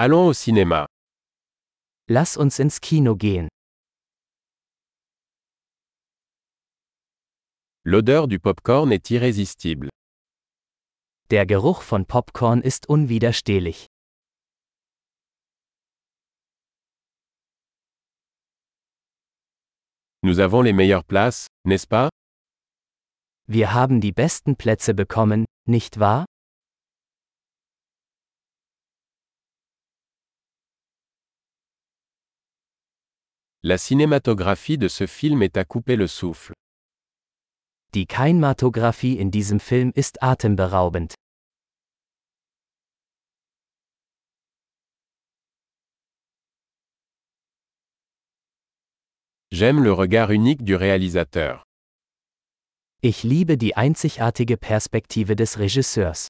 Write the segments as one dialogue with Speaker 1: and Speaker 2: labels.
Speaker 1: Allons au cinéma.
Speaker 2: Lass uns ins Kino gehen.
Speaker 1: L'odeur du popcorn est irrésistible.
Speaker 2: Der Geruch von Popcorn ist unwiderstehlich.
Speaker 1: Nous avons les meilleures places, n'est-ce pas
Speaker 2: Wir haben die besten Plätze bekommen, nicht wahr?
Speaker 1: La cinématographie de ce film est à couper le souffle.
Speaker 2: Die Kinematographie in diesem Film ist atemberaubend.
Speaker 1: J'aime le regard unique du réalisateur.
Speaker 2: Ich liebe die einzigartige Perspektive des Regisseurs.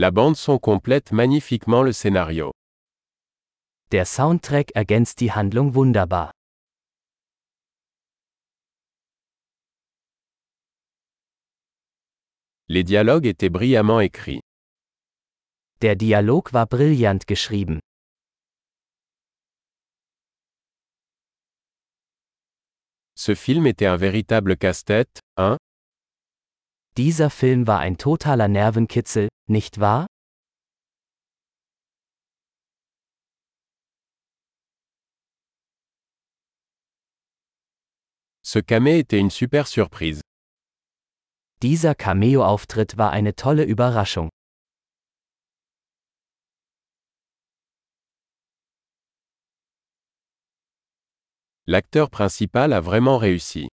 Speaker 1: La bande son complète magnifiquement le scénario.
Speaker 2: Der Soundtrack ergänzt die Handlung wunderbar.
Speaker 1: Les dialogues étaient brillamment écrits.
Speaker 2: Der Dialog war brillant geschrieben.
Speaker 1: Ce film était un véritable casse-tête, hein?
Speaker 2: Dieser Film war ein totaler Nervenkitzel, nicht wahr?
Speaker 1: Ce camé était une super surprise.
Speaker 2: Dieser Cameo-Auftritt war eine tolle Überraschung.
Speaker 1: L'acteur principal a vraiment réussi.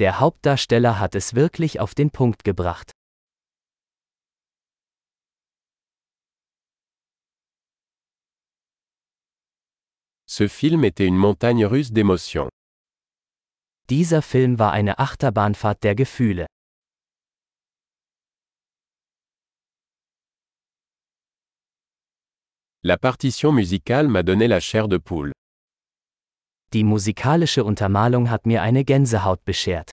Speaker 2: Der Hauptdarsteller hat es wirklich auf den Punkt gebracht.
Speaker 1: Ce film était une montagne russe d'émotions.
Speaker 2: Dieser Film war eine Achterbahnfahrt der Gefühle.
Speaker 1: La partition musicale m'a donné la chair de poule.
Speaker 2: Die musikalische Untermalung hat mir eine Gänsehaut beschert.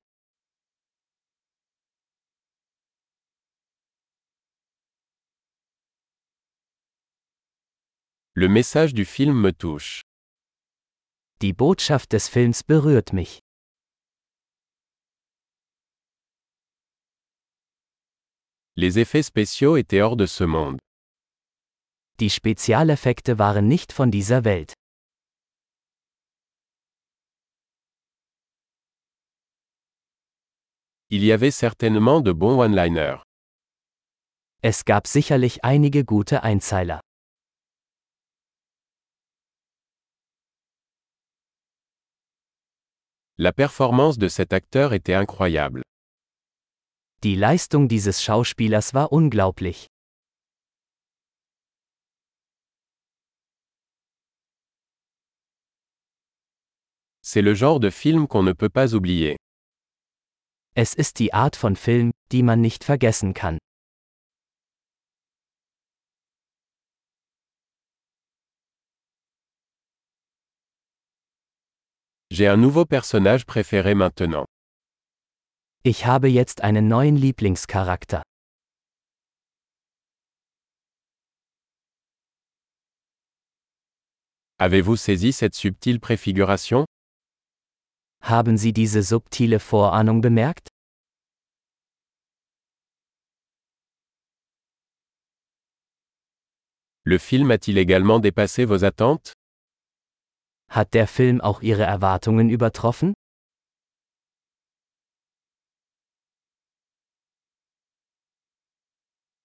Speaker 1: Le message du film me touche.
Speaker 2: Die Botschaft des Films berührt mich.
Speaker 1: Les effets spéciaux étaient hors de ce monde.
Speaker 2: Die Spezialeffekte waren nicht von dieser Welt.
Speaker 1: Il y avait certainement de bons one-liners.
Speaker 2: Es gab sicherlich einige gute Einzeiler.
Speaker 1: La performance de cet acteur était incroyable.
Speaker 2: Die Leistung dieses Schauspielers war unglaublich.
Speaker 1: C'est le genre de film qu'on ne peut pas oublier.
Speaker 2: Es ist die Art von Film, die man nicht vergessen kann.
Speaker 1: J'ai un nouveau personnage préféré maintenant.
Speaker 2: Ich habe jetzt einen neuen Lieblingscharakter.
Speaker 1: Avez-vous saisi cette subtile préfiguration?
Speaker 2: Haben Sie diese subtile Vorahnung bemerkt?
Speaker 1: Le film a-t-il également dépassé vos attentes?
Speaker 2: Hat der Film auch Ihre Erwartungen übertroffen?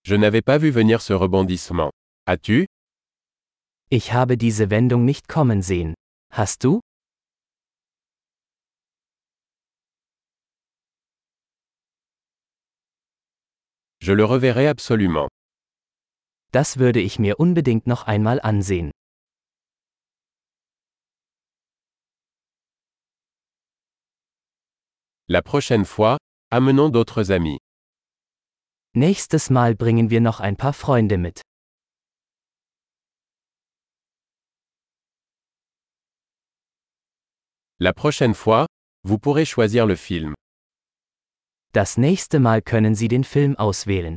Speaker 1: Je n'avais pas vu venir ce rebondissement. As-tu
Speaker 2: Ich habe diese Wendung nicht kommen sehen. Hast du?
Speaker 1: Je le reverrai absolument.
Speaker 2: Das würde ich mir unbedingt noch einmal ansehen.
Speaker 1: La prochaine fois, amenons d'autres amis.
Speaker 2: Nächstes Mal bringen wir noch ein paar Freunde mit.
Speaker 1: La prochaine fois, vous pourrez choisir le film.
Speaker 2: Das nächste Mal können Sie den Film auswählen.